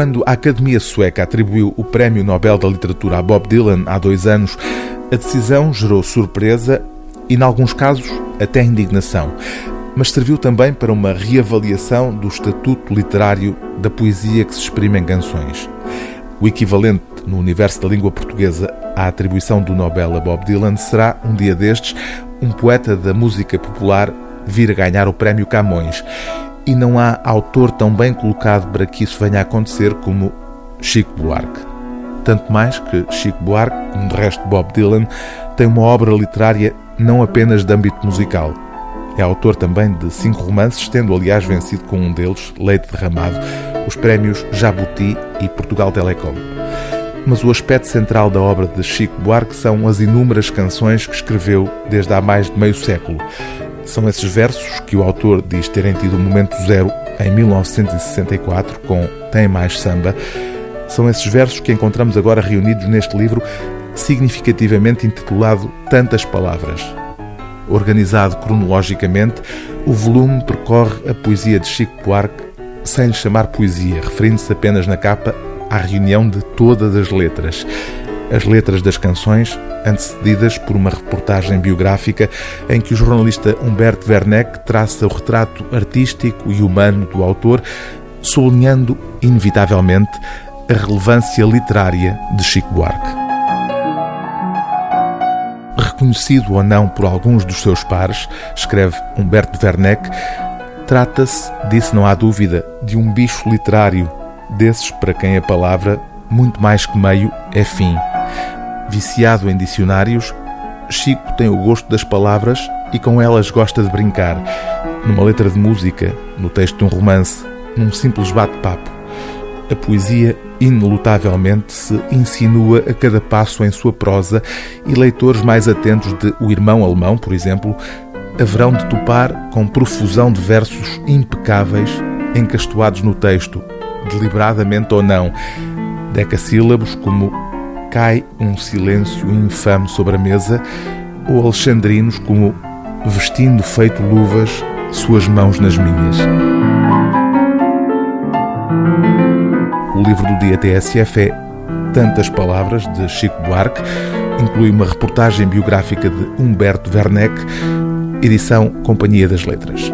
Quando a Academia Sueca atribuiu o Prémio Nobel da Literatura a Bob Dylan há dois anos, a decisão gerou surpresa e, em alguns casos, até indignação. Mas serviu também para uma reavaliação do estatuto literário da poesia que se exprime em canções. O equivalente no universo da língua portuguesa à atribuição do Nobel a Bob Dylan será, um dia destes, um poeta da música popular vir a ganhar o Prémio Camões. E não há autor tão bem colocado para que isso venha a acontecer como Chico Buarque. Tanto mais que Chico Buarque, como de resto Bob Dylan, tem uma obra literária não apenas de âmbito musical. É autor também de cinco romances, tendo aliás vencido com um deles, Leite Derramado, os prémios Jabuti e Portugal Telecom. Mas o aspecto central da obra de Chico Buarque são as inúmeras canções que escreveu desde há mais de meio século. São esses versos que o autor diz terem tido o momento zero em 1964 com Tem Mais Samba. São esses versos que encontramos agora reunidos neste livro, significativamente intitulado Tantas Palavras. Organizado cronologicamente, o volume percorre a poesia de Chico Buarque sem lhe chamar poesia, referindo-se apenas na capa à reunião de todas as letras. As letras das canções, antecedidas por uma reportagem biográfica em que o jornalista Humberto Werneck traça o retrato artístico e humano do autor, sublinhando, inevitavelmente, a relevância literária de Chico Buarque. Reconhecido ou não por alguns dos seus pares, escreve Humberto Werneck, trata-se, disso não há dúvida, de um bicho literário desses para quem a palavra, muito mais que meio, é fim. Viciado em dicionários, Chico tem o gosto das palavras e com elas gosta de brincar, numa letra de música, no texto de um romance, num simples bate-papo. A poesia inelutavelmente se insinua a cada passo em sua prosa e leitores mais atentos de O Irmão Alemão, por exemplo, haverão de topar com profusão de versos impecáveis encastoados no texto, deliberadamente ou não, decassílabos como Cai um silêncio infame sobre a mesa, ou alexandrinos como Vestindo feito luvas, suas mãos nas minhas. O livro do dia TSF é Tantas Palavras, de Chico Buarque, inclui uma reportagem biográfica de Humberto Werneck, edição Companhia das Letras.